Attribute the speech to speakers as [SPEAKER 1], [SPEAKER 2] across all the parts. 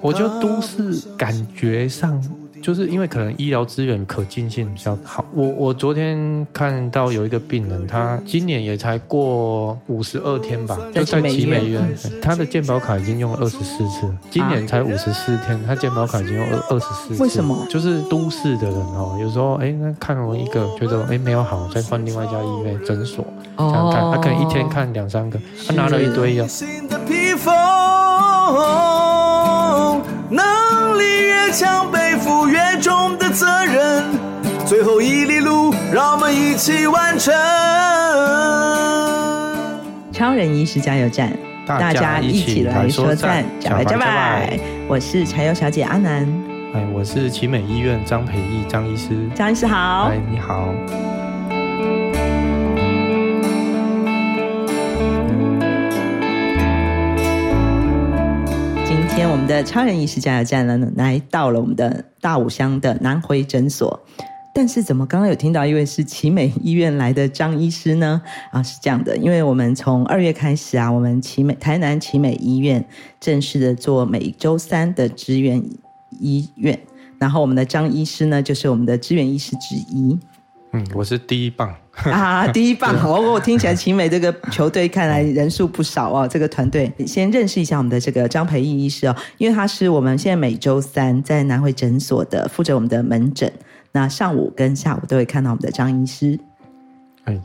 [SPEAKER 1] 我觉得都市感觉上。就是因为可能医疗资源可进性比较好。我我昨天看到有一个病人，他今年也才过五十二天吧，就在奇美医院，他的健保卡已经用了二十四次，今年才五十四天，他健保卡已经用二二十四次。
[SPEAKER 2] 为什么？
[SPEAKER 1] 就是都市的人哦，有时候哎，那看了一个觉得哎没有好，再换另外一家医院诊所这样看，他可能一天看两三个，他拿了一堆药。
[SPEAKER 3] 强背负越重的责任，最后一里路，让我们一起完成。
[SPEAKER 2] 超人医师加油站，大家一起来说赞，加油加油！我是柴油小姐阿南，
[SPEAKER 1] 哎，我是奇美医院张培义张医师，
[SPEAKER 2] 张医师好，
[SPEAKER 1] 哎，你好。
[SPEAKER 2] 天我们的超人医师加油站呢，来到了我们的大武乡的南回诊所。但是怎么刚刚有听到一位是奇美医院来的张医师呢？啊，是这样的，因为我们从二月开始啊，我们奇美台南奇美医院正式的做每周三的支援医院，然后我们的张医师呢，就是我们的支援医师之一。
[SPEAKER 1] 嗯，我是第一棒
[SPEAKER 2] 啊，第一棒！哦，我听起来奇美这个球队看来人数不少哦。这个团队先认识一下我们的这个张培义医师哦，因为他是我们现在每周三在南汇诊所的负责我们的门诊，那上午跟下午都会看到我们的张医师。
[SPEAKER 1] 哎，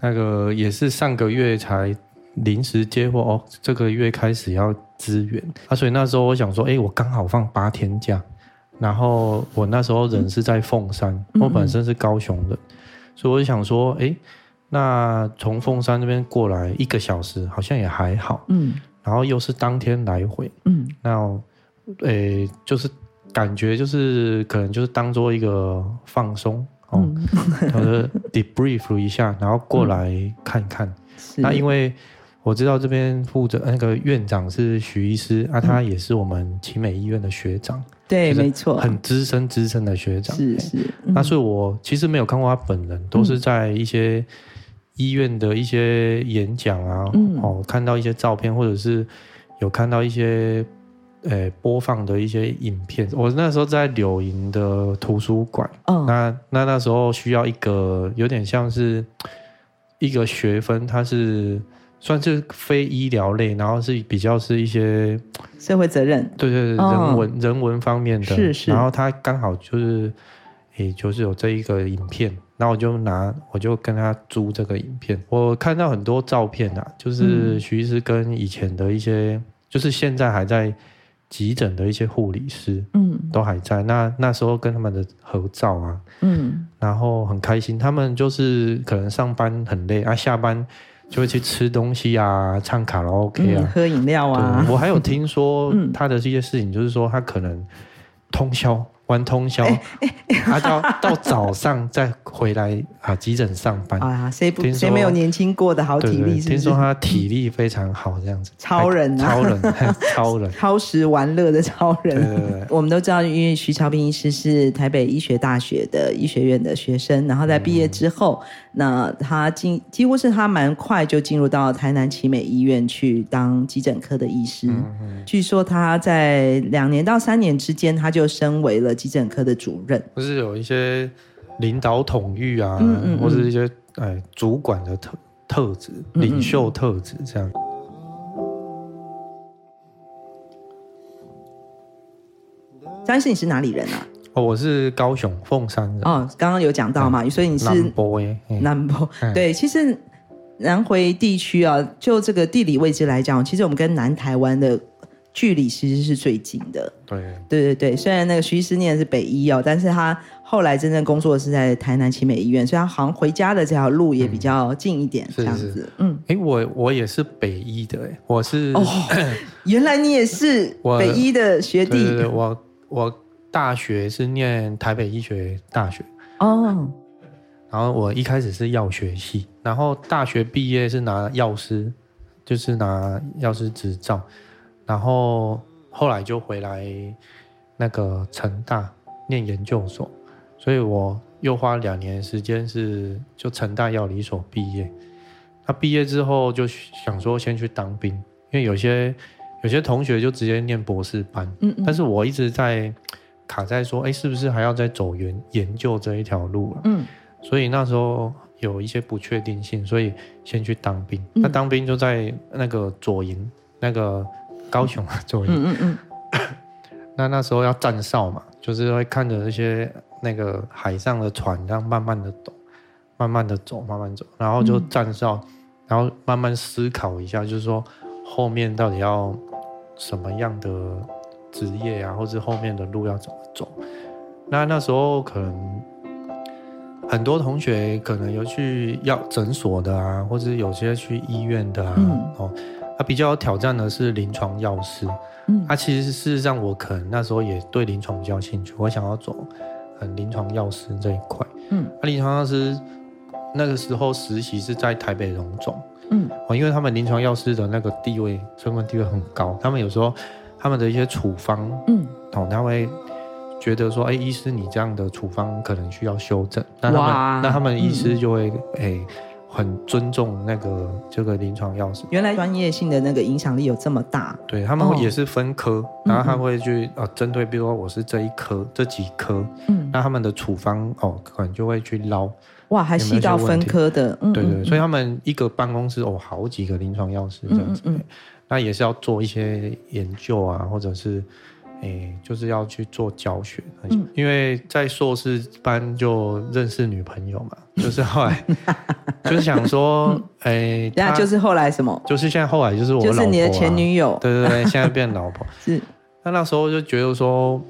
[SPEAKER 1] 那个也是上个月才临时接货哦，这个月开始要支援啊，所以那时候我想说，哎，我刚好放八天假。然后我那时候人是在凤山，嗯、我本身是高雄的，所以我就想说，哎，那从凤山那边过来一个小时，好像也还好，嗯，然后又是当天来回，嗯，那，诶，就是感觉就是可能就是当做一个放松，哦，嗯、或者 debrief 一下，然后过来看看，嗯、那因为。我知道这边负责那个院长是徐医师啊，他也是我们奇美医院的学长，
[SPEAKER 2] 对，没错，
[SPEAKER 1] 很资深资深的学长，
[SPEAKER 2] 是是。
[SPEAKER 1] 嗯、那所以我其实没有看过他本人，都是在一些医院的一些演讲啊，嗯、哦，看到一些照片，或者是有看到一些呃、欸、播放的一些影片。我那时候在柳营的图书馆，嗯，那那那时候需要一个有点像是一个学分，它是。算是非医疗类，然后是比较是一些
[SPEAKER 2] 社会责任，
[SPEAKER 1] 对对对，人文、哦、人文方面的，
[SPEAKER 2] 是是。
[SPEAKER 1] 然后他刚好就是，也就是有这一个影片，然后我就拿，我就跟他租这个影片。我看到很多照片啊，就是徐医师跟以前的一些，嗯、就是现在还在急诊的一些护理师，嗯，都还在。那那时候跟他们的合照啊，嗯，然后很开心。他们就是可能上班很累啊，下班。就会去吃东西啊，唱卡拉 OK 啊，
[SPEAKER 2] 嗯、喝饮料啊。
[SPEAKER 1] 我还有听说 他的这些事情，就是说他可能通宵。玩通宵，他到到早上再回来啊，急诊上班。
[SPEAKER 2] 啊，谁不谁没有年轻过的好体力？
[SPEAKER 1] 听说他体力非常好，这样子，
[SPEAKER 2] 超人，
[SPEAKER 1] 超人，超人，
[SPEAKER 2] 超时玩乐的超人。我们都知道，因为徐超斌医师是台北医学大学的医学院的学生，然后在毕业之后，那他进几乎是他蛮快就进入到台南奇美医院去当急诊科的医师。据说他在两年到三年之间，他就升为了。急诊科的主任，
[SPEAKER 1] 不是有一些领导统御啊，嗯嗯嗯或者一些哎主管的特特质、领袖特质这样。
[SPEAKER 2] 张医师，你是哪里人啊？
[SPEAKER 1] 哦，我是高雄凤山人。
[SPEAKER 2] 哦，刚刚有讲到嘛，嗯、所以你是南
[SPEAKER 1] 博耶，
[SPEAKER 2] 南部。对，其实南回地区啊，就这个地理位置来讲，其实我们跟南台湾的。距离其实是最近的，
[SPEAKER 1] 对
[SPEAKER 2] 对对对。虽然那个徐医师念的是北医哦，但是他后来真正工作的是在台南奇美医院，所以他好像回家的这条路也比较近一点，这样子。是是嗯，
[SPEAKER 1] 哎，我我也是北医的，哎，我是
[SPEAKER 2] 哦，原来你也是 北医的学弟。
[SPEAKER 1] 我我大学是念台北医学大学哦，然后我一开始是药学系，然后大学毕业是拿药师，就是拿药师执照。然后后来就回来那个成大念研究所，所以我又花两年时间是就成大药理所毕业。他毕业之后就想说先去当兵，因为有些有些同学就直接念博士班，嗯，嗯，但是我一直在卡在说，哎，是不是还要再走研研究这一条路了？嗯，所以那时候有一些不确定性，所以先去当兵。嗯、那当兵就在那个左营，那个高雄啊左营，嗯嗯，嗯 那那时候要站哨嘛，就是会看着那些那个海上的船，这样慢慢的走，慢慢的走，慢慢走，然后就站哨，嗯、然后慢慢思考一下，就是说后面到底要。什么样的职业啊，或是后面的路要怎么走？那那时候可能很多同学可能有去药诊所的啊，或者有些去医院的啊。嗯、哦，他比较有挑战的是临床药师。嗯，他、啊、其实事实上我可能那时候也对临床比较兴趣，我想要走很临床药师这一块。嗯，那临床药师那个时候实习是在台北荣总。嗯，哦，因为他们临床药师的那个地位、身份地位很高，他们有时候他们的一些处方，嗯，哦，他会觉得说，哎，医师你这样的处方可能需要修正，那他们那他们医师就会，哎、嗯，很尊重那个这个临床药师。
[SPEAKER 2] 原来专业性的那个影响力有这么大？
[SPEAKER 1] 对，他们也是分科，哦、然后他会去呃针对，比如说我是这一科这几科，嗯，那他们的处方哦，可能就会去捞。
[SPEAKER 2] 哇，还细到分科的，
[SPEAKER 1] 对，对对，所以他们一个办公室哦，好几个临床药师这样子，那也是要做一些研究啊，或者是，诶，就是要去做教学，嗯、因为在硕士班就认识女朋友嘛，就是后来 就是想说，诶，
[SPEAKER 2] 那就是后来什么？
[SPEAKER 1] 就是现在后来就是我老
[SPEAKER 2] 就是你的前女友，
[SPEAKER 1] 对对对，现在变老婆，
[SPEAKER 2] 是，
[SPEAKER 1] 那那时候就觉得说，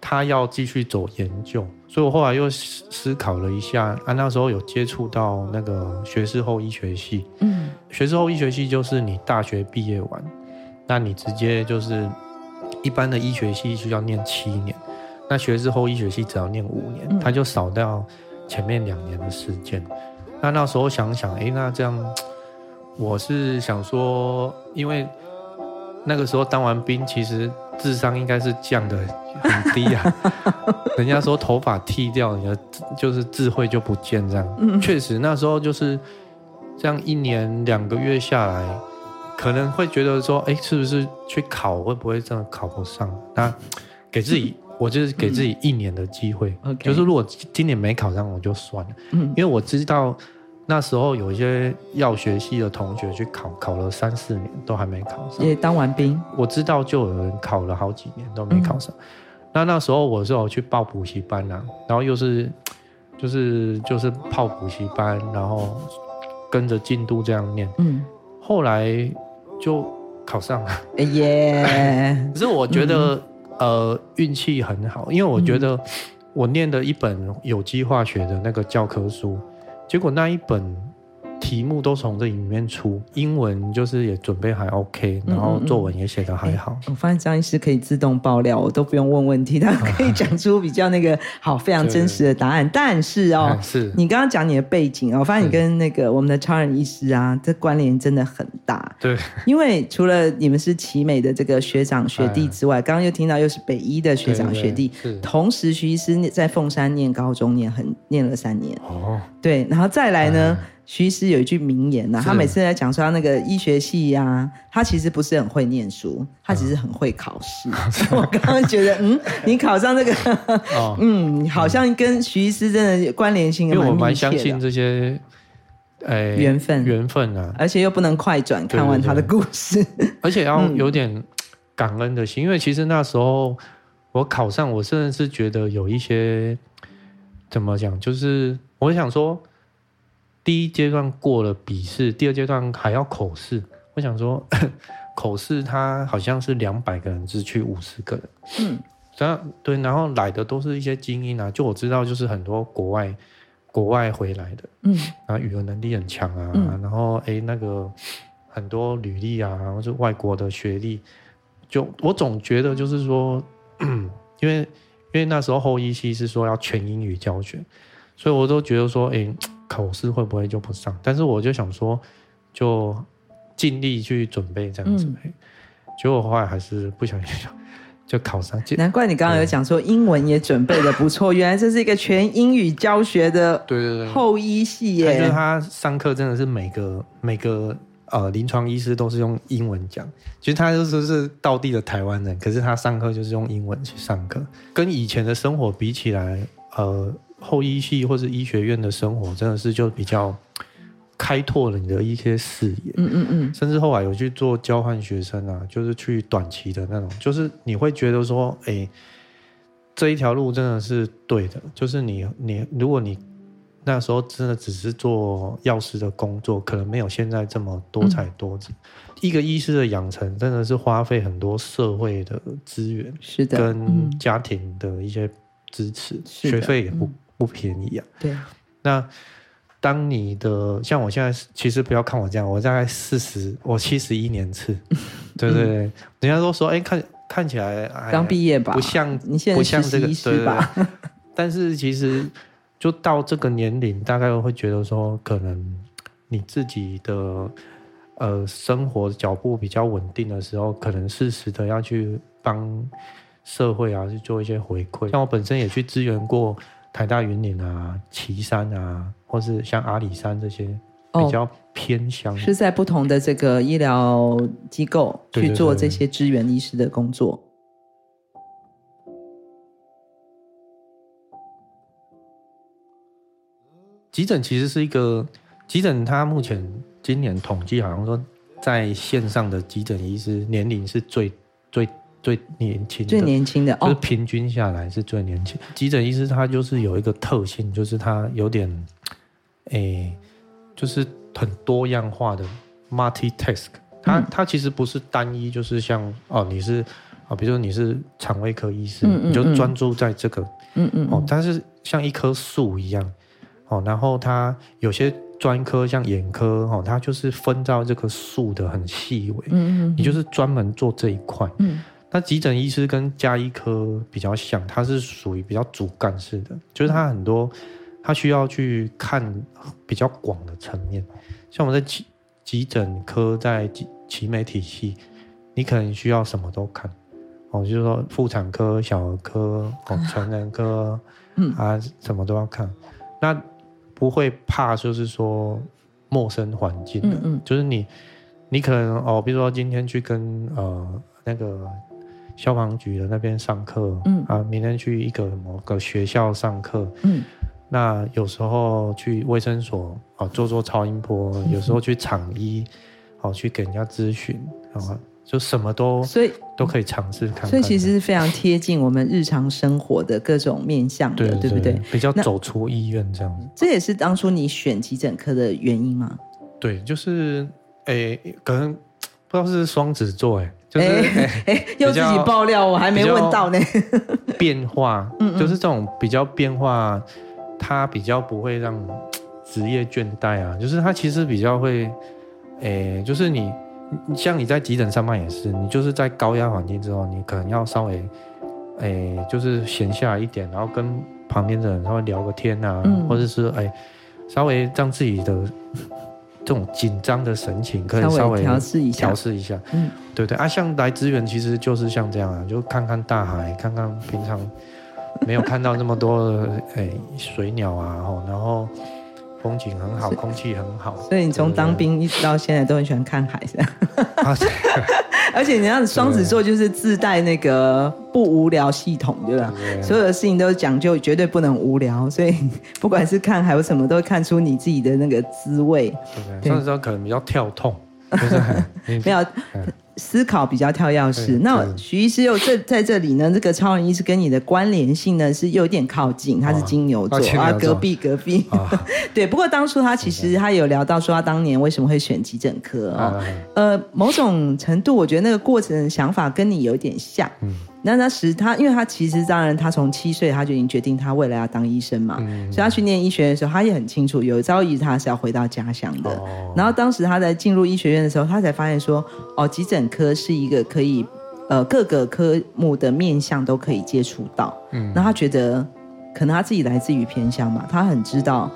[SPEAKER 1] 他要继续走研究。所以我后来又思考了一下，啊，那时候有接触到那个学士后医学系。嗯，学士后医学系就是你大学毕业完，那你直接就是一般的医学系需要念七年，那学士后医学系只要念五年，他就少掉前面两年的时间。那那时候想想，哎，那这样，我是想说，因为那个时候当完兵，其实智商应该是降的很低啊。人家说头发剃掉，你的就是智慧就不见这样。嗯，确实那时候就是这样，一年两个月下来，可能会觉得说，哎，是不是去考会不会真的考不上？那给自己，我就是给自己一年的机会。嗯，就是如果今年没考上，我就算了。嗯，因为我知道那时候有一些药学系的同学去考，考了三四年都还没考上。
[SPEAKER 2] 也当完兵，
[SPEAKER 1] 我知道就有人考了好几年都没考上。嗯。那那时候我是有去报补习班啊，然后又是，就是就是泡补习班，然后跟着进度这样念，嗯，后来就考上了，哎耶！可是我觉得、嗯、呃运气很好，因为我觉得我念的一本有机化学的那个教科书，结果那一本。题目都从这里面出，英文就是也准备还 OK，然后作文也写得还好。嗯嗯嗯，
[SPEAKER 2] 我发现张医师可以自动爆料，我都不用问问题，他可以讲出比较那个好非常真实的答案。但是哦，是你刚刚讲你的背景哦，我发现你跟那个我们的超人医师啊，这关联真的很大。
[SPEAKER 1] 对，
[SPEAKER 2] 因为除了你们是奇美的这个学长学弟之外，刚刚又听到又是北医的学长学弟，同时徐医师在凤山念高中念很念了三年哦，对，然后再来呢。哎徐医师有一句名言呐、啊，他每次在讲说他那个医学系呀、啊，他其实不是很会念书，他只是很会考试。嗯、我刚刚觉得，嗯，你考上这个，哦、嗯，好像跟徐医师真的关联性。
[SPEAKER 1] 因为我蛮相信这些，欸、
[SPEAKER 2] 缘分，
[SPEAKER 1] 缘分啊，
[SPEAKER 2] 而且又不能快转看完他的故事，对对对，
[SPEAKER 1] 而且要有点感恩的心，嗯、因为其实那时候我考上，我甚至是觉得有一些怎么讲，就是我想说。第一阶段过了笔试，第二阶段还要口试。我想说，口试他好像是两百个人只去五十个人。嗯，然后对，然后来的都是一些精英啊。就我知道，就是很多国外国外回来的，嗯，然后语言能力很强啊。嗯、然后哎，那个很多履历啊，然后是外国的学历。就我总觉得就是说，因为因为那时候后一期是说要全英语教学，所以我都觉得说，哎。考试会不会就不上？但是我就想说，就尽力去准备这样子。嗯、结果后来还是不小心 就考上。
[SPEAKER 2] 难怪你刚刚有讲说英文也准备的不错，原来这是一个全英语教学的对对对后医系耶。
[SPEAKER 1] 就是他上课真的是每个每个呃临床医师都是用英文讲，其实他就是是道地的台湾人，可是他上课就是用英文去上课，跟以前的生活比起来，呃，后医系或是医学院的生活真的是就比较开拓了你的一些视野，
[SPEAKER 2] 嗯嗯嗯，
[SPEAKER 1] 甚至后来有去做交换学生啊，就是去短期的那种，就是你会觉得说，哎、欸，这一条路真的是对的，就是你你如果你。那时候真的只是做药师的工作，可能没有现在这么多彩多姿。嗯、一个医师的养成真的是花费很多社会的资源，
[SPEAKER 2] 是的，
[SPEAKER 1] 跟家庭的一些支持，学费也不、嗯、不便宜啊。
[SPEAKER 2] 对。
[SPEAKER 1] 那当你的像我现在，其实不要看我这样，我大概四十，我七十一年次，对对对。嗯、人家都说，哎、欸，看看起来
[SPEAKER 2] 刚毕业吧，
[SPEAKER 1] 不像
[SPEAKER 2] 你现在是实习医师吧？
[SPEAKER 1] 对对对，但是其实。就到这个年龄，大概会觉得说，可能你自己的呃生活脚步比较稳定的时候，可能适时的要去帮社会啊去做一些回馈。像我本身也去支援过台大云林啊、旗山啊，或是像阿里山这些比较偏乡，哦，是
[SPEAKER 2] 在不同的这个医疗机构去做这些支援医师的工作。
[SPEAKER 1] 急诊其实是一个急诊，它目前今年统计好像说，在线上的急诊医师年龄是最最最年轻的，
[SPEAKER 2] 最年轻的，
[SPEAKER 1] 就是平均下来是最年轻。急诊医师他就是有一个特性，就是他有点，诶、欸，就是很多样化的 multitask。他他其实不是单一，就是像哦，你是啊，比如说你是肠胃科医师，嗯嗯嗯你就专注在这个，嗯，嗯嗯，哦，但是像一棵树一样。哦，然后他有些专科像眼科，哦，他就是分到这棵树的很细微，嗯，嗯，你就是专门做这一块，嗯，那急诊医师跟加医科比较像，它是属于比较主干式的，就是它很多，它需要去看比较广的层面，像我们在急急诊科在集集美体系，你可能需要什么都看，哦，就是说妇产科、小儿科、哦，成人科，嗯。啊，什么都要看，那。不会怕，就是说陌生环境的，嗯嗯。就是你，你可能哦，比如说今天去跟呃那个消防局的那边上课，嗯啊，明天去一个某个学校上课，嗯，那有时候去卫生所啊做做超音波，嗯、有时候去厂医，好、啊、去给人家咨询，啊。就什么都所以都可以尝试看看，
[SPEAKER 2] 所以其实是非常贴近我们日常生活的各种面向的，对，对，对不对？
[SPEAKER 1] 比较走出医院这样子。
[SPEAKER 2] 这也是当初你选急诊科的原因吗？
[SPEAKER 1] 对，就是诶、欸，可能不知道是双子座，哎，就是
[SPEAKER 2] 哎，又自己爆料，我还没问到呢。
[SPEAKER 1] 变化，就是这种比较变化，它比较不会让职业倦怠啊，就是它其实比较会，诶、欸，就是你。像你在急诊上班也是，你就是在高压环境之后，你可能要稍微，诶、欸，就是闲下来一点，然后跟旁边的人稍微聊个天啊，嗯、或者是哎、欸，稍微让自己的这种紧张的神情可以稍微调试一下，调试一下，嗯，对对啊，像来支援其实就是像这样啊，就看看大海，看看平常没有看到那么多的诶、欸、水鸟啊，然后。风景很好，空气很好，
[SPEAKER 2] 所以你从当兵一直到现在都很喜欢看海，是吧？而且你看双子座就是自带那个不无聊系统，对吧？对所有的事情都讲究，绝对不能无聊。所以 不管是看还有什么，都会看出你自己的那个滋味。
[SPEAKER 1] 双子座可能比较跳痛，就是
[SPEAKER 2] 没有。思考比较跳跃式，那徐医师又这在这里呢？这个超人医师跟你的关联性呢是有点靠近，他是金牛座啊，隔壁隔壁。对，不过当初他其实他有聊到说他当年为什么会选急诊科啊？呃，某种程度我觉得那个过程想法跟你有点像。嗯。那那时他，因为他其实当然，他从七岁他就已经决定他未来要当医生嘛，嗯、所以他去念医学院的时候，他也很清楚有朝一日他是要回到家乡的。哦、然后当时他在进入医学院的时候，他才发现说，哦，急诊科是一个可以呃各个科目的面向都可以接触到。嗯，那他觉得可能他自己来自于偏乡嘛，他很知道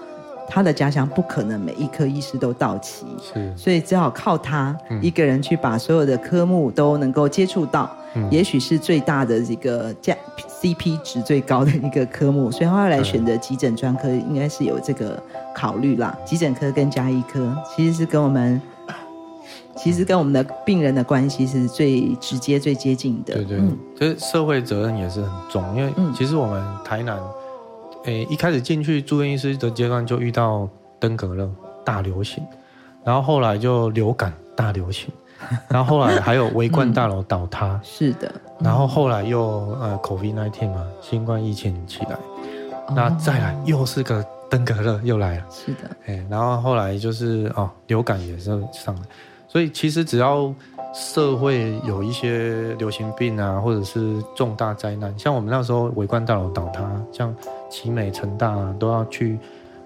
[SPEAKER 2] 他的家乡不可能每一科医师都到齐，是，所以只好靠他一个人去把所有的科目都能够接触到。也许是最大的一个价 CP 值最高的一个科目，所以后来选择急诊专科，应该是有这个考虑啦。急诊科跟加医科其实是跟我们其实跟我们的病人的关系是最直接、最接近的。
[SPEAKER 1] 对对，
[SPEAKER 2] 嗯，
[SPEAKER 1] 其实社会责任也是很重，因为其实我们台南，诶，一开始进去住院医师的阶段就遇到登革热大流行，然后后来就流感大流行，然后后来还有维冠大楼倒塌，
[SPEAKER 2] 嗯、是的，
[SPEAKER 1] 然后后来又呃 COVID-19 嘛，新冠疫情起来，那再来又是个。登革热又来了，
[SPEAKER 2] 是的，
[SPEAKER 1] 哎，然后后来就是哦，流感也是上来，所以其实只要社会有一些流行病啊，或者是重大灾难，像我们那时候维冠大楼倒塌，像奇美、成大啊，都要去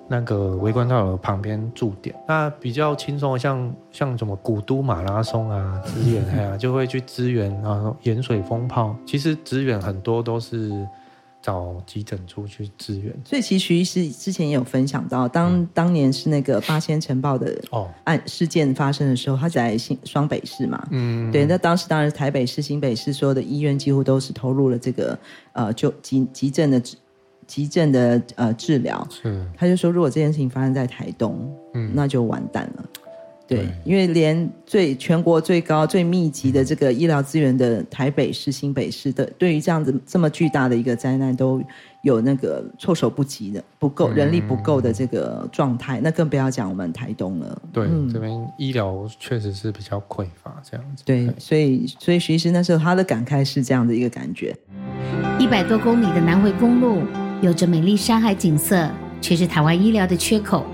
[SPEAKER 1] 那个维冠大楼旁边驻点。那比较轻松的，像像什么古都马拉松啊，支援啊，就会去支援啊，盐水风炮，其实支援很多都是。找急诊处去支援，
[SPEAKER 2] 所以其实徐医师之前也有分享到，当、嗯、当年是那个八仙尘爆的案事件发生的时候，他在新双北市嘛，嗯，对，那当时当然台北市、新北市所有的医院几乎都是投入了这个呃就急急诊的急症的呃治疗，是，他就说如果这件事情发生在台东，嗯，那就完蛋了。对，因为连最全国最高最密集的这个医疗资源的台北市、新北市的，对于这样子这么巨大的一个灾难，都有那个措手不及的、不够人力不够的这个状态，那更不要讲我们台东了。
[SPEAKER 1] 对，嗯、这边医疗确实是比较匮乏，这样子。
[SPEAKER 2] 对，所以所以徐医师那时候他的感慨是这样的一个感觉：
[SPEAKER 4] 一百多公里的南回公路，有着美丽山海景色，却是台湾医疗的缺口。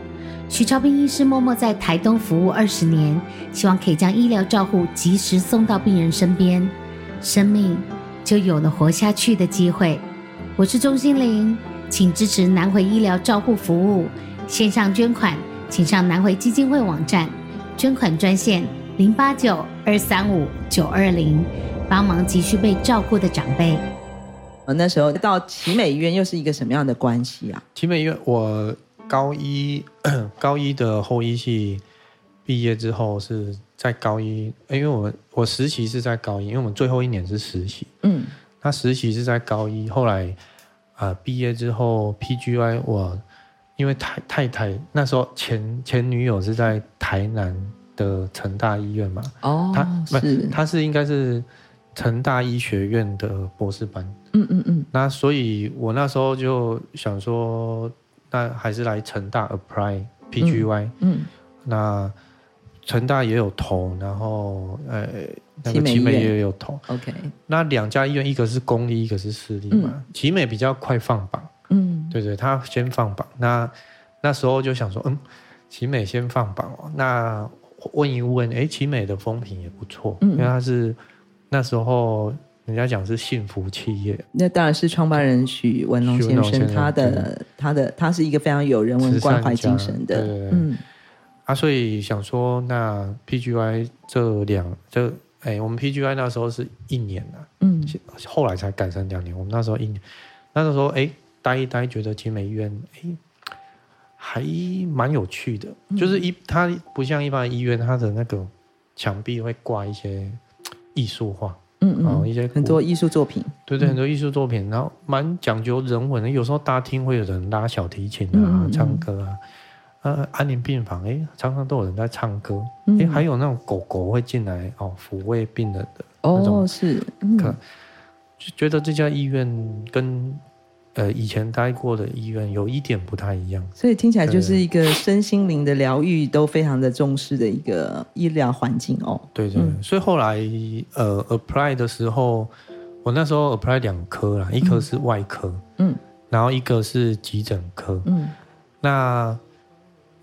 [SPEAKER 4] 徐超斌医师默默在台东服务二十年，希望可以将医疗照护及时送到病人身边，生命就有了活下去的机会。我是钟欣凌，请支持南回医疗照护服务，线上捐款，请上南回基金会网站，捐款专线零八九二三五九二零，帮忙急需被照顾的长辈。
[SPEAKER 2] 那时候到奇美医院又是一个什么样的关系啊？
[SPEAKER 1] 奇美医院我。高一 高一的后医系毕业之后是在高一，因为我们我实习是在高一，因为我们最后一年是实习。嗯，他实习是在高一，后来啊、呃、毕业之后 PGY 我因为太太太那时候前前女友是在台南的成大医院嘛，哦，他是他是应该是成大医学院的博士班。嗯嗯嗯，那所以我那时候就想说。那还是来成大 apply PGY，嗯，嗯，那成大也有投，然后呃，那个奇美也有投
[SPEAKER 2] ，OK。
[SPEAKER 1] 那两家医院，一个是公立，一个是私立嘛。嗯、奇美比较快放榜，嗯，对对，他先放榜。那那时候就想说，嗯，奇美先放榜哦。那问一问，哎，奇美的风评也不错，嗯，因为他是那时候。人家讲是幸福企业，
[SPEAKER 2] 那当然是创办人许文龙先生，他的他的他是一个非常有人文关怀精神的，嗯，
[SPEAKER 1] 啊，所以想说，那 PGY 这两这哎、欸，我们 PGY 那时候是一年啊，嗯，后来才改成两年，我们那时候一年，那时候哎、欸，待一待，觉得集美医院哎、欸，还蛮有趣的，嗯、就是一它不像一般医院，它的那个墙壁会挂一些艺术化。嗯嗯，一些
[SPEAKER 2] 很多艺术作品，
[SPEAKER 1] 对对，很多艺术作品，然后蛮讲究人文的。有时候大厅会有人拉小提琴啊，唱歌啊。呃，安宁病房，哎，常常都有人在唱歌。哎，还有那种狗狗会进来哦，抚慰病人的。
[SPEAKER 2] 哦，是，可
[SPEAKER 1] 就觉得这家医院跟。呃，以前待过的医院有一点不太一样，
[SPEAKER 2] 所以听起来就是一个身心灵的疗愈都非常的重视的一个医疗环境哦。
[SPEAKER 1] 对对，嗯、所以后来呃 apply 的时候，我那时候 apply 两科啦，一科是外科，嗯，然后一个是急诊科，嗯，那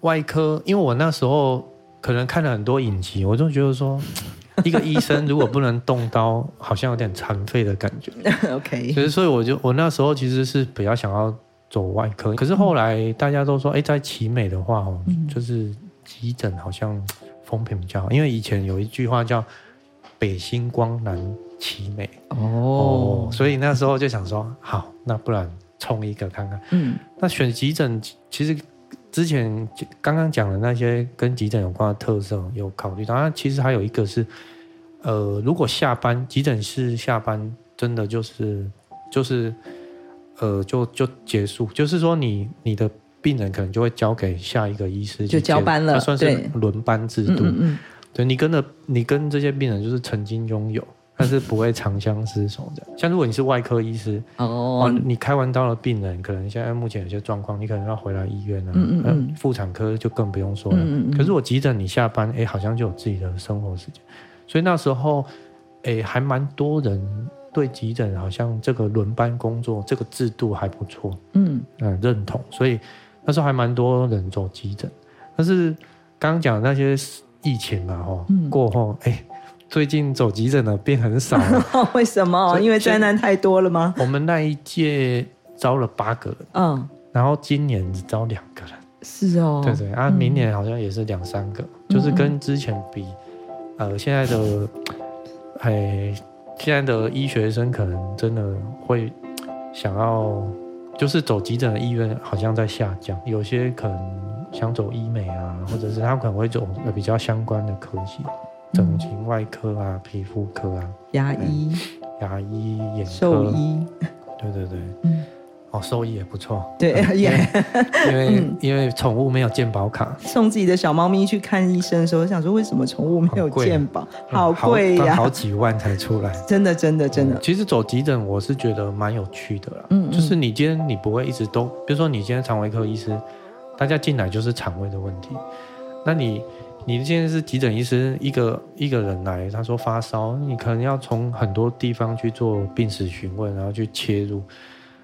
[SPEAKER 1] 外科，因为我那时候可能看了很多影集，我就觉得说。一个医生如果不能动刀，好像有点残废的感觉。
[SPEAKER 2] OK，
[SPEAKER 1] 所以所以我就我那时候其实是比较想要走外科，可是后来大家都说，哎，在奇美的话哦，就是急诊好像风评比较好，因为以前有一句话叫“北星光南奇美”哦，所以那时候就想说，好，那不然冲一个看看。嗯，那选急诊其实。之前刚刚讲的那些跟急诊有关的特色有考虑，当然其实还有一个是，呃，如果下班急诊室下班真的就是就是，呃，就就结束，就是说你你的病人可能就会交给下一个医师，
[SPEAKER 2] 就交班了，
[SPEAKER 1] 算是轮班制度。对你跟的，你跟这些病人就是曾经拥有，但是不会长相厮守的。像如果你是外科医师，哦，你开完刀的病人，可能现在目前有些状况，你可能要回来医院啊。嗯嗯嗯。妇产科就更不用说了。嗯嗯。可是我急诊，你下班，哎，好像就有自己的生活时间。所以那时候，哎，还蛮多人对急诊好像这个轮班工作这个制度还不错。嗯嗯，认同。所以那时候还蛮多人走急诊，但是刚刚讲的那些。疫情嘛，哈，过后，哎、最近走急诊的变很少了。
[SPEAKER 2] 为什么？因为灾难太多了吗？
[SPEAKER 1] 我们那一届招了八个人，嗯，然后今年只招两个人。
[SPEAKER 2] 是哦，
[SPEAKER 1] 对对啊，明年好像也是两三个，嗯、就是跟之前比，呃，现在的，哎，现在的医学生可能真的会想要，就是走急诊的意愿好像在下降，有些可能。想走医美啊，或者是他们可能会走比较相关的科系，整形外科啊、皮肤科啊、
[SPEAKER 2] 牙医、
[SPEAKER 1] 牙医、眼科、
[SPEAKER 2] 兽医，
[SPEAKER 1] 对对对，嗯，哦，兽医也不错，
[SPEAKER 2] 对，也。
[SPEAKER 1] 因为 因为宠物没有健保卡，
[SPEAKER 2] 送自己的小猫咪去看医生的时候，我想说为什么宠物没有健保，好贵呀，
[SPEAKER 1] 好几万才出来，
[SPEAKER 2] 真的真的真的。
[SPEAKER 1] 其实走急诊我是觉得蛮有趣的啦，嗯，就是你今天你不会一直都，比如说你今天肠胃科医师。大家进来就是肠胃的问题，那你，你现在是急诊医师，一个一个人来，他说发烧，你可能要从很多地方去做病史询问，然后去切入，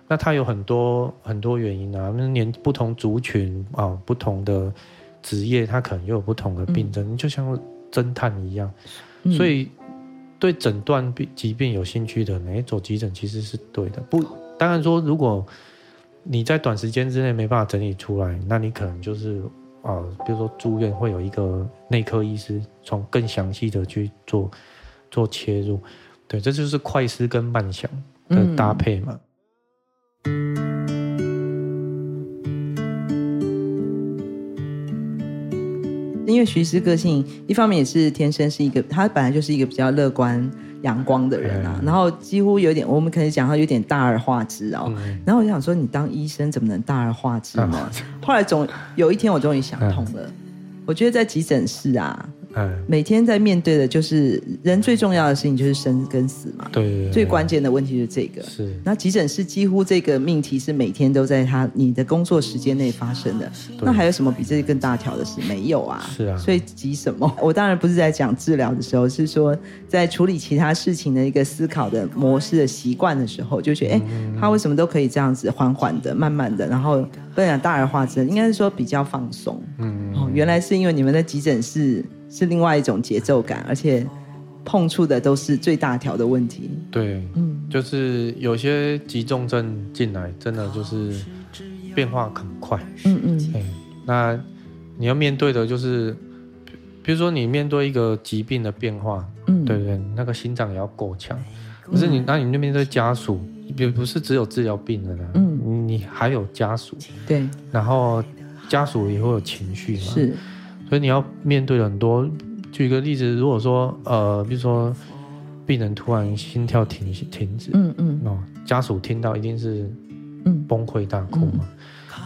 [SPEAKER 1] 那他有很多很多原因啊，那连不同族群啊，不同的职业，他可能又有不同的病症，嗯、就像侦探一样，所以对诊断病疾病有兴趣的人，哎，走急诊其实是对的。不，当然说如果。你在短时间之内没办法整理出来，那你可能就是啊、呃，比如说住院会有一个内科医师从更详细的去做做切入，对，这就是快思跟慢想的搭配嘛。嗯、
[SPEAKER 2] 因为徐医师个性一方面也是天生是一个，他本来就是一个比较乐观。阳光的人啊，然后几乎有点，我们可能讲他有点大而化之哦。嗯、然后我就想说，你当医生怎么能大而化之呢？嗯、后来总有一天，我终于想通了。嗯、我觉得在急诊室啊。每天在面对的就是人最重要的事情就是生跟死嘛，
[SPEAKER 1] 对，对，对，
[SPEAKER 2] 最关键的问题是这个。
[SPEAKER 1] 是，
[SPEAKER 2] 那急诊室几乎这个命题是每天都在他你的工作时间内发生的。那还有什么比这个更大条的事？没有啊。
[SPEAKER 1] 是啊。
[SPEAKER 2] 所以急什么？我当然不是在讲治疗的时候，是说在处理其他事情的一个思考的模式的习惯的时候，就觉得哎，他为什么都可以这样子缓缓的、慢慢的，然后不能讲大而化之，应该是说比较放松。嗯。哦，原来是因为你们的急诊室。是另外一种节奏感，而且碰触的都是最大条的问题。
[SPEAKER 1] 对，嗯，就是有些急重症进来，真的就是变化很快。嗯嗯，嗯，那你要面对的就是，比如说你面对一个疾病的变化，嗯，对对，那个心脏也要够强。可是你那你那面对家属，也不是只有治疗病人啊，嗯，你还有家属，
[SPEAKER 2] 对，
[SPEAKER 1] 然后家属也会有情绪嘛，
[SPEAKER 2] 是。
[SPEAKER 1] 所以你要面对很多。举个例子，如果说呃，比如说病人突然心跳停停止，嗯嗯，哦，家属听到一定是崩溃大哭嘛。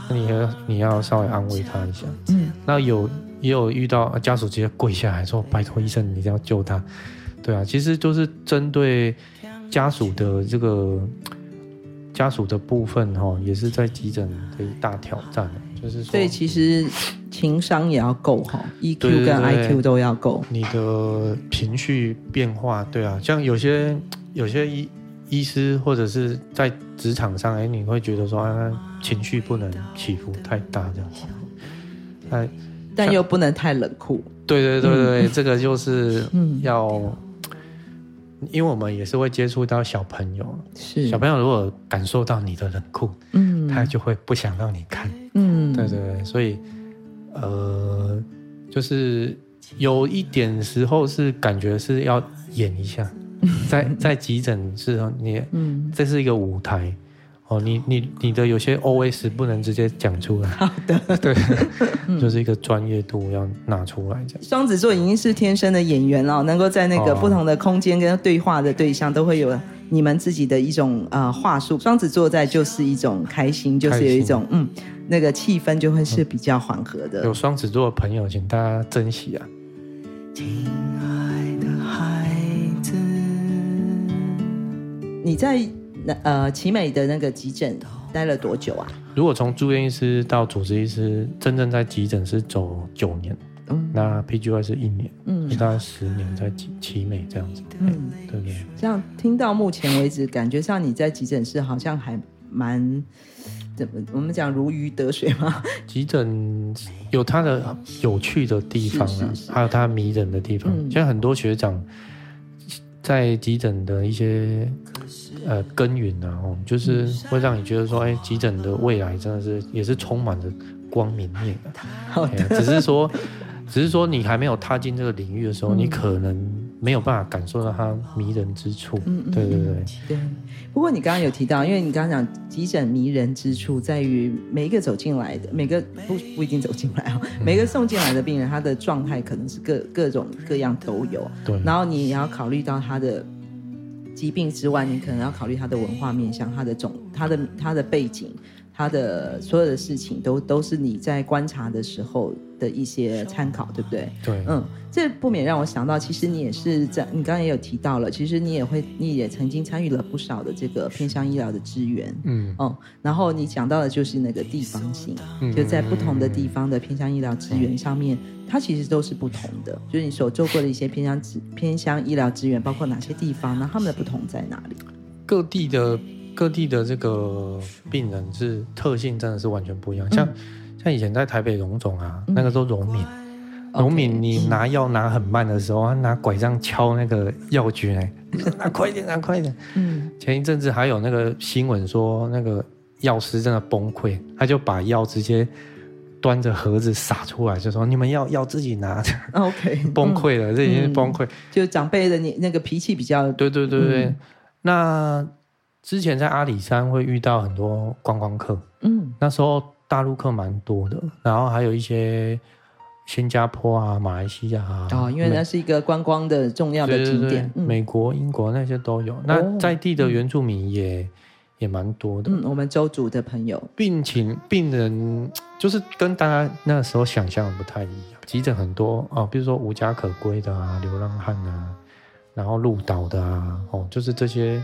[SPEAKER 1] 那、嗯、你要你要稍微安慰他一下。嗯。那有也有遇到家属直接跪下来说：“拜托医生，你一定要救他。”对啊，其实就是针对家属的这个家属的部分哈、哦，也是在急诊的一大挑战。就是说，
[SPEAKER 2] 所以其实情商也要够哈，EQ 跟 IQ 都要够。
[SPEAKER 1] 你的情绪变化，对啊，像有些有些医医师或者是在职场上，哎，你会觉得说，啊，情绪不能起伏太大这样子，哎，
[SPEAKER 2] 但又不能太冷酷。
[SPEAKER 1] 对对对对，嗯、这个就是要，嗯、因为我们也是会接触到小朋友，是。小朋友如果感受到你的冷酷，嗯，他就会不想让你看。嗯，对对对，所以，呃，就是有一点时候是感觉是要演一下，在 在急诊室你，嗯，这是一个舞台，哦，你你你的有些 OS 不能直接讲出来，
[SPEAKER 2] 好的，
[SPEAKER 1] 对，就是一个专业度要拿出来这样。
[SPEAKER 2] 双子座已经是天生的演员了，能够在那个不同的空间跟对话的对象都会有。你们自己的一种呃话术，双子座在就是一种开心，就是有一种嗯，那个气氛就会是比较缓和的。
[SPEAKER 1] 有双子座的朋友，请大家珍惜啊！
[SPEAKER 3] 亲爱的孩子，
[SPEAKER 2] 你在呃奇美的那个急诊待了多久啊？
[SPEAKER 1] 如果从住院医师到主治医师，真正在急诊是走九年，嗯，那 PGY 是一年，嗯，大概十年在奇奇美这样子，嗯，对不对？
[SPEAKER 2] 这样听到目前为止，感觉上你在急诊室好像还蛮。怎么我们讲如鱼得水吗？
[SPEAKER 1] 急诊有它的有趣的地方啊，是是是还有它迷人的地方。现在、嗯、很多学长在急诊的一些呃耕耘啊，哦，就是会让你觉得说，哎，急诊的未来真的是也是充满着光明面的。好的，只是说，只是说你还没有踏进这个领域的时候，嗯、你可能。没有办法感受到它迷人之处。嗯，嗯，对对对
[SPEAKER 2] 对。不过你刚刚有提到，因为你刚刚讲急诊迷人之处在于每一个走进来的，每个不不一定走进来啊，每个送进来的病人，他的状态可能是各各种各样都有。对。然后你也要考虑到他的疾病之外，你可能要考虑他的文化面向、他的种、他的他的背景。他的所有的事情都都是你在观察的时候的一些参考，对不对？
[SPEAKER 1] 对，
[SPEAKER 2] 嗯，这不免让我想到，其实你也是在，你刚刚也有提到了，其实你也会，你也曾经参与了不少的这个偏向医疗的资源，嗯，哦，然后你讲到的就是那个地方性，嗯，就在不同的地方的偏向医疗资源上面，嗯，它其实都是不同的，就是你所做过的一些偏向偏向医疗资源，包括哪些地方，那他们的不同在哪里？
[SPEAKER 1] 各地的。各地的这个病人是特性真的是完全不一样，像、嗯、像以前在台北荣总啊，嗯、那个时候荣民，荣民 Okay, 你拿药拿很慢的时候，他拿拐杖敲那个药局呢，拿 快一点，拿快一点。嗯，前一阵子还有那个新闻说，那个药师真的崩溃，他就把药直接端着盒子撒出来，就说你们要要自己拿。
[SPEAKER 2] OK，
[SPEAKER 1] 崩溃了，嗯、这已经是崩溃。
[SPEAKER 2] 就长辈的你那个脾气比较，
[SPEAKER 1] 对对对对，嗯、那。之前在阿里山会遇到很多观光客，嗯，那时候大陆客蛮多的，然后还有一些新加坡啊、马来西亚啊，
[SPEAKER 2] 哦，因为那是一个观光的重要的景点，美
[SPEAKER 1] 国、英国那些都有。那在地的原住民也、哦、也蛮多的，
[SPEAKER 2] 嗯，我们周族的朋友，
[SPEAKER 1] 病情病人就是跟大家那时候想象的不太一样，急诊很多哦，比如说无家可归的啊、流浪汉啊，然后路倒的啊，哦，就是这些。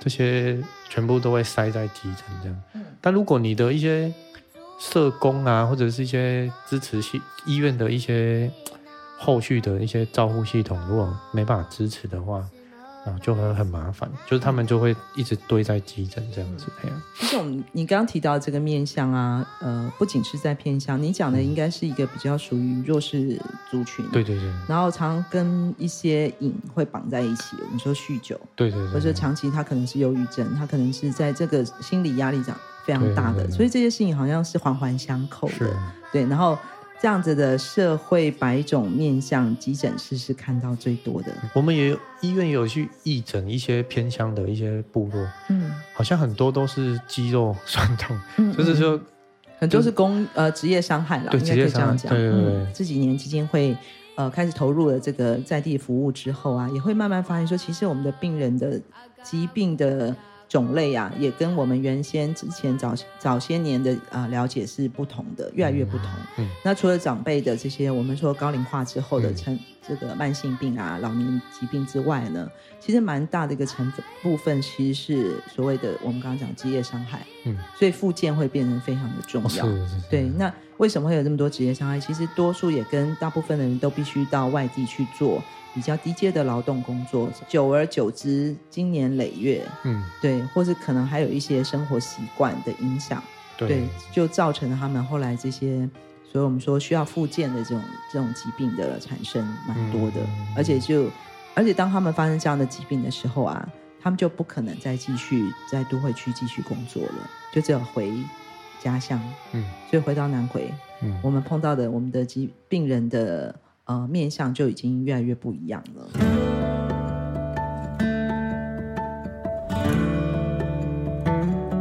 [SPEAKER 1] 这些全部都会塞在基层这样，但如果你的一些社工啊，或者是一些支持系医院的一些后续的一些照护系统，如果没办法支持的话。啊，就很很麻烦，就是他们就会一直堆在急诊这样子这样。
[SPEAKER 2] 其实我们你刚刚提到这个面向啊，呃，不仅是在偏向，你讲的应该是一个比较属于弱势族群。
[SPEAKER 1] 对对对。
[SPEAKER 2] 然后常跟一些瘾会绑在一起，我们说酗酒，
[SPEAKER 1] 对对对，
[SPEAKER 2] 或者长期他可能是忧郁症，他可能是在这个心理压力上非常大的，所以这些事情好像是环环相扣的。是对，然后。这样子的社会百种面向，急诊室是看到最多的。
[SPEAKER 1] 我们也有医院也有去义诊一些偏乡的一些部落，嗯，好像很多都是肌肉酸痛，嗯，就是说
[SPEAKER 2] 很多是工呃职业伤害了，
[SPEAKER 1] 对，
[SPEAKER 2] 应该可以这样讲。
[SPEAKER 1] 对对对，
[SPEAKER 2] 嗯，这几年基金会呃开始投入了这个在地服务之后啊，也会慢慢发现说，其实我们的病人的疾病的。种类啊，也跟我们原先之前早早些年的啊、呃、了解是不同的，越来越不同。嗯，嗯那除了长辈的这些，我们说高龄化之后的成、嗯、这个慢性病啊、老年疾病之外呢，其实蛮大的一个成分部分，其实是所谓的我们刚刚讲职业伤害。嗯，所以复健会变成非常的重要。是是是。对，那为什么会有这么多职业伤害？其实多数也跟大部分的人都必须到外地去做。比较低阶的劳动工作，久而久之，经年累月，嗯，对，或是可能还有一些生活习惯的影响，对，对，就造成了他们后来这些，所以我们说需要复健的这种这种疾病的产生蛮多的，嗯、而且就，而且当他们发生这样的疾病的时候啊，他们就不可能再继续在都会区继续工作了，就只有回家乡，嗯，所以回到南回，嗯，我们碰到的我们的疾病人的。呃，面相就已经越来越不一样了。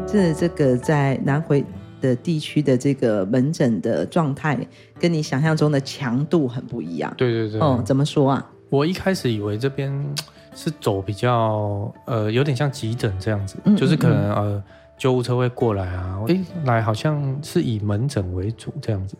[SPEAKER 2] 这这个在南回的地区的这个门诊的状态，跟你想象中的强度很不一样。
[SPEAKER 1] 对对对。
[SPEAKER 2] 哦，怎么说啊？
[SPEAKER 1] 我一开始以为这边是走比较呃，有点像急诊这样子，嗯嗯嗯，就是可能呃，救护车会过来啊，诶，来好像是以门诊为主这样子。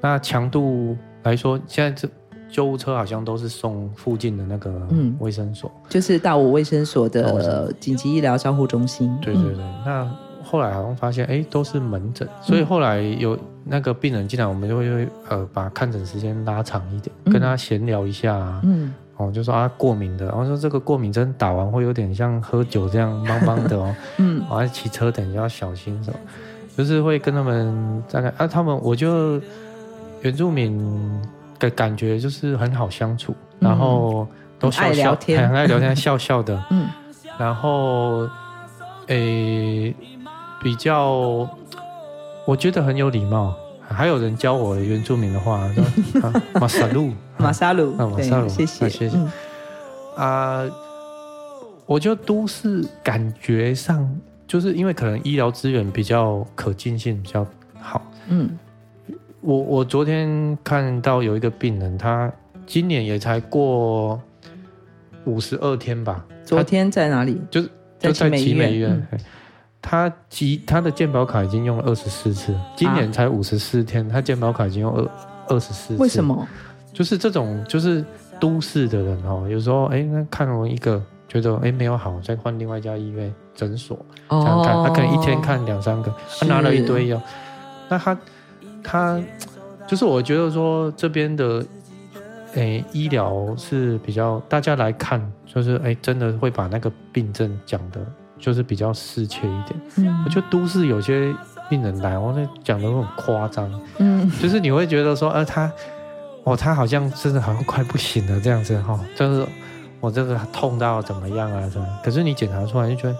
[SPEAKER 1] 那强度来说，现在这。救护车好像都是送附近的那个卫生所，
[SPEAKER 2] 嗯、就是大武卫生所的紧急医疗照护中心。
[SPEAKER 1] 对对对，嗯、那后来好像发现，哎，都是门诊，所以后来有那个病人进来，我们就会呃把看诊时间拉长一点，嗯、跟他闲聊一下、啊。嗯。哦，就说啊过敏的，然后说这个过敏针打完会有点像喝酒这样邦邦的哦。嗯。我还骑车等一下要小心什么，就是会跟他们大概啊，他们我就原住民的感觉就是很好相处，然后都笑笑，
[SPEAKER 2] 爱聊天，
[SPEAKER 1] 很爱聊天，笑笑的。嗯。然后，诶、欸，比较，我觉得很有礼貌。还有人教我原住民的话，说马萨鲁，
[SPEAKER 2] 马萨鲁，
[SPEAKER 1] 马萨鲁，
[SPEAKER 2] 谢谢，
[SPEAKER 1] 谢谢。啊，我觉得都市感觉上，就是因为可能医疗资源比较可近性比较好。嗯，我我昨天看到有一个病人，他今年也才过五十二天吧。
[SPEAKER 2] 昨天在哪里？
[SPEAKER 1] 就是就在奇美医院。他集他的健保卡已经用了二十四次，今年才五十四天，啊、他健保卡已经用二二十四次。
[SPEAKER 2] 为什么？
[SPEAKER 1] 就是这种，就是都市的人哦，有时候哎，那看完一个觉得哎没有好，再换另外一家医院诊所这样看，他可能一天看两三个，他拿了一堆药。那他他就是我觉得说这边的哎医疗是比较大家来看，就是哎真的会把那个病症讲的。就是比较适切一点，嗯，我觉得都市有些病人来，我那讲的都很夸张，嗯，就是你会觉得说，呃，他，哦，他好像真的好像快不行了这样子哈，就是我这个痛到怎么样啊什么，可是你检查出来就觉得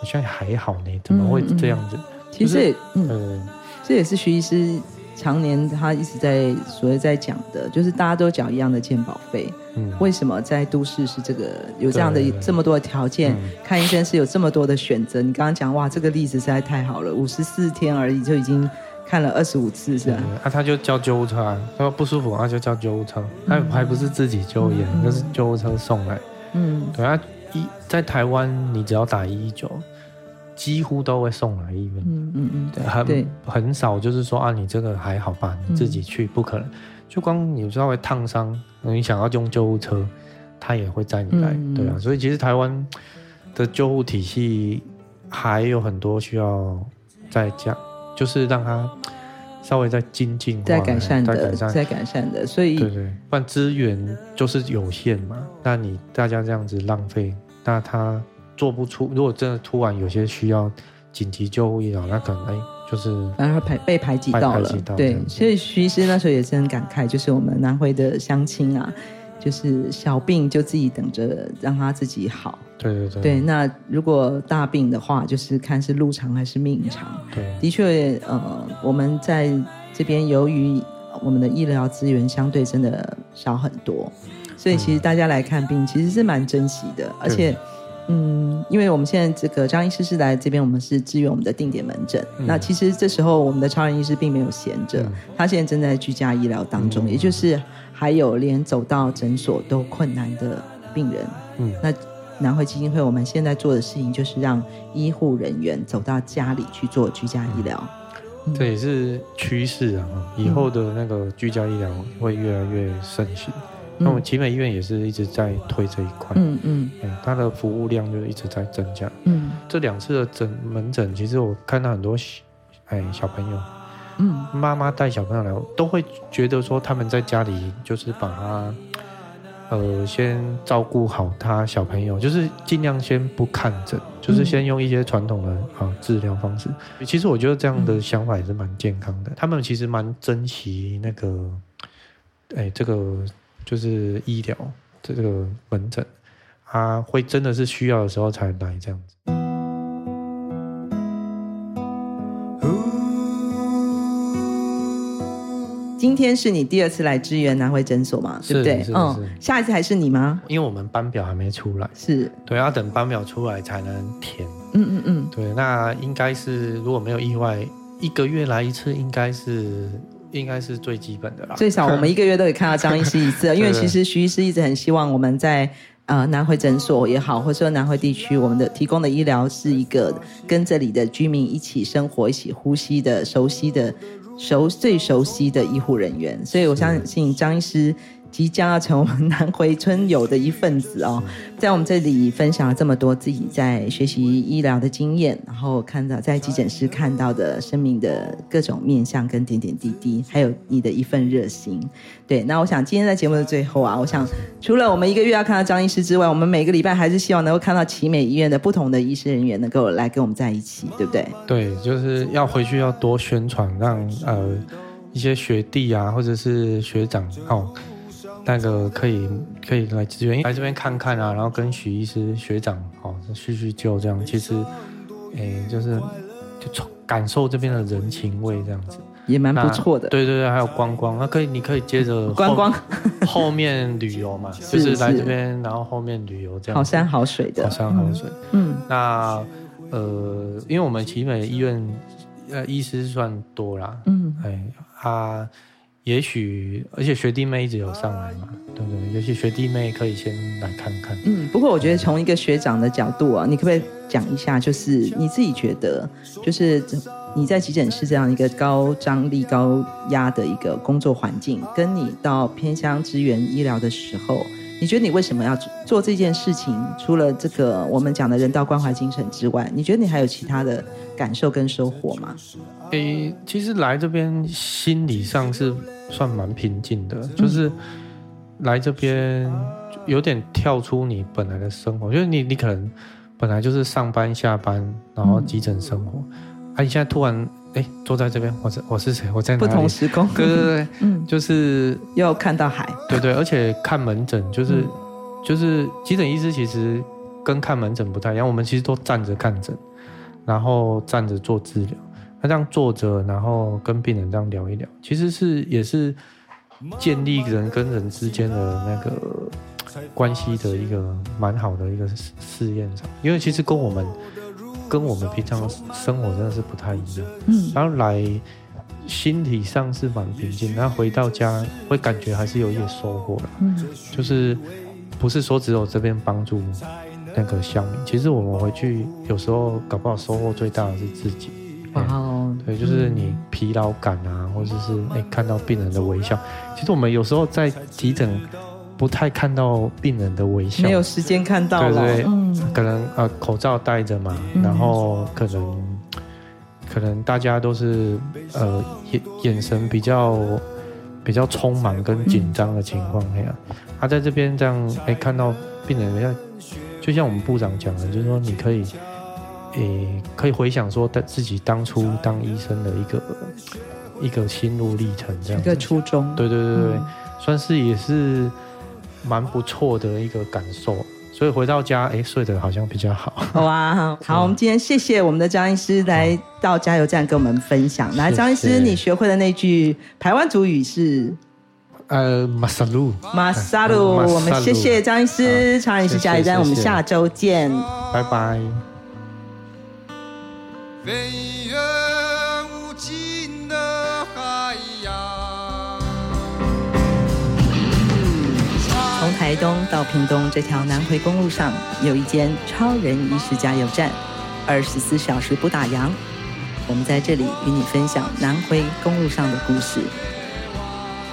[SPEAKER 1] 好像还好呢，怎么会这样子？
[SPEAKER 2] 其实，嗯，这也是徐医师。常年他一直在所谓在讲的，就是大家都缴一样的健保费，嗯，为什么在都市是这个有这样的这么多的条件，嗯、看医生是有这么多的选择？你刚刚讲哇，这个例子实在太好了，五十四天而已就已经看了二十五次，是吧？
[SPEAKER 1] 啊，他就叫救护车啊，他说不舒服，他就叫救护车，他、嗯、还不是自己就医，那、嗯、是救护车送来，嗯，对啊，一在台湾你只要打一一九。几乎都会送来医院，嗯嗯嗯，对，很很少就是说啊，你这个还好吧，你自己去不可能，就光你稍微烫伤，你想要用救护车，他也会载你来，对啊，所以其实台湾的救护体系还有很多需要再加，就是让它稍微再精进、
[SPEAKER 2] 再改善的、再改善。的，所以
[SPEAKER 1] 对对，不然资源就是有限嘛，那你大家这样子浪费，那他。做不出，如果真的突然有些需要紧急救护医疗，那可能哎，就是
[SPEAKER 2] 反而排被排挤到了。对，所以徐医师那时候也是很感慨，就是我们南回的乡亲啊，就是小病就自己等着让他自己好。
[SPEAKER 1] 对对对。
[SPEAKER 2] 对，那如果大病的话，就是看是路长还是命长。
[SPEAKER 1] 对，
[SPEAKER 2] 的确，呃，我们在这边由于我们的医疗资源相对真的少很多，所以其实大家来看病其实是蛮珍惜的，而且。嗯，因为我们现在这个张医师是来这边，我们是支援我们的定点门诊。嗯、那其实这时候我们的超人医师并没有闲着，嗯、他现在正在居家医疗当中，嗯、也就是还有连走到诊所都困难的病人。嗯，那南回基金会我们现在做的事情就是让医护人员走到家里去做居家医疗。
[SPEAKER 1] 嗯嗯、这也是趋势啊，以后的那个居家医疗会越来越盛行。那我们奇美医院也是一直在推这一块，嗯嗯，哎，它的服务量就一直在增加，嗯，这两次的诊门诊，其实我看到很多小，哎，小朋友，嗯，妈妈带小朋友来，都会觉得说他们在家里就是把他，呃，先照顾好他小朋友，就是尽量先不看诊，就是先用一些传统的啊治疗方式。其实我觉得这样的想法也是蛮健康的，他们其实蛮珍惜那个，哎，这个。就是医疗这个门诊，他会真的是需要的时候才来这样子。
[SPEAKER 2] 今天是你第二次来支援南回诊所嘛？对不对？嗯，下一次还是你吗？
[SPEAKER 1] 因为我们班表还没出来，
[SPEAKER 2] 是
[SPEAKER 1] 对，要等班表出来才能填。
[SPEAKER 2] 嗯嗯嗯，
[SPEAKER 1] 对，那应该是如果没有意外，一个月来一次，应该是。应该是最基本的啦。
[SPEAKER 2] 最少我们一个月都可以看到张医师一次，因为其实徐医师一直很希望我们在呃南回诊所也好，或者说南回地区，我们的提供的医疗是一个跟这里的居民一起生活、一起呼吸的熟悉的熟最熟悉的医护人员。所以我相信张医师即将要成为我们南回春友的一份子哦，在我们这里分享了这么多自己在学习医疗的经验，然后看到在急诊室看到的生命的各种面相跟点点滴滴，还有你的一份热心。对，那我想今天在节目的最后啊，我想除了我们一个月要看到张医师之外，我们每个礼拜还是希望能够看到奇美医院的不同的医师人员能够来跟我们在一起，对不对？
[SPEAKER 1] 对，就是要回去要多宣传，让呃一些学弟啊或者是学长哦。那个可以可以来支援，来这边看看啊，然后跟许医师学长哦叙叙旧这样，其实，哎，就是就感受这边的人情味这样子，
[SPEAKER 2] 也蛮不错的。
[SPEAKER 1] 对对对，还有观光，那可以你可以接着
[SPEAKER 2] 观光
[SPEAKER 1] 后面旅游嘛，就是来这边，然后后面旅游这样。
[SPEAKER 2] 好山好水的，
[SPEAKER 1] 好山好水。
[SPEAKER 2] 嗯，
[SPEAKER 1] 那呃，因为我们奇美医院呃医师算多啦，
[SPEAKER 2] 嗯，
[SPEAKER 1] 哎啊。也许，而且学弟妹一直有上来嘛，对不对？也许学弟妹可以先来看看。
[SPEAKER 2] 嗯，不过我觉得从一个学长的角度啊，你可不可以讲一下，就是你自己觉得，就是你在急诊室这样一个高张力、高压的一个工作环境，跟你到偏乡支援医疗的时候，你觉得你为什么要做这件事情？除了这个我们讲的人道关怀精神之外，你觉得你还有其他的感受跟收获吗？
[SPEAKER 1] 诶，其实来这边心理上是。算蛮平静的，就是来这边有点跳出你本来的生活，就是你你可能本来就是上班下班，然后急诊生活，嗯、啊，你现在突然哎坐在这边，我是我是谁？我在哪里？
[SPEAKER 2] 不同时空，
[SPEAKER 1] 对对对，嗯，就是
[SPEAKER 2] 要看到海，
[SPEAKER 1] 对对，而且看门诊就是、嗯、就是急诊医师其实跟看门诊不太一样，我们其实都站着看诊，然后站着做治疗。那这样坐着，然后跟病人这样聊一聊，其实是也是建立人跟人之间的那个关系的一个蛮好的一个试验场。因为其实跟我们跟我们平常生活真的是不太一样。嗯，然后来心理上是蛮平静，然后回到家会感觉还是有一些收获的。嗯，就是不是说只有这边帮助那个乡民，其实我们回去有时候搞不好收获最大的是自己。
[SPEAKER 2] 哇哦，
[SPEAKER 1] 对，就是你疲劳感啊，或者是哎看到病人的微笑，其实我们有时候在急诊不太看到病人的微笑，
[SPEAKER 2] 没有时间看到，
[SPEAKER 1] 对对，嗯，可能呃口罩戴着嘛，然后可能可能大家都是呃眼眼神比较比较匆忙跟紧张的情况下，他在这边这样哎看到病人，像就像我们部长讲的，就是说你可以。诶，可以回想说，他自己当初当医生的一个一个心路历程，这样。一
[SPEAKER 2] 个初衷。
[SPEAKER 1] 对对对对，嗯、算是也是蛮不错的一个感受。所以回到家，哎，睡得好像比较好。
[SPEAKER 2] 好啊，好，我们今天谢谢我们的张医师来到加油站跟我们分享。来，张医师，你学会的那句台湾族语是？
[SPEAKER 1] 呃，马萨鲁，
[SPEAKER 2] 马萨鲁。我们谢谢张医师，常人医师加油站，我们下周见，
[SPEAKER 1] 拜拜。
[SPEAKER 2] 台东到屏东这条南回公路上，有一间超人医师加油站，二十四小时不打烊。我们在这里与你分享南回公路上的故事。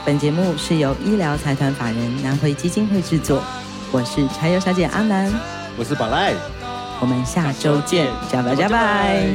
[SPEAKER 2] 本节目是由医疗财团法人南回基金会制作，我是柴油小姐阿南，
[SPEAKER 5] 我是宝赖，
[SPEAKER 2] 我们下周见，加拜加拜。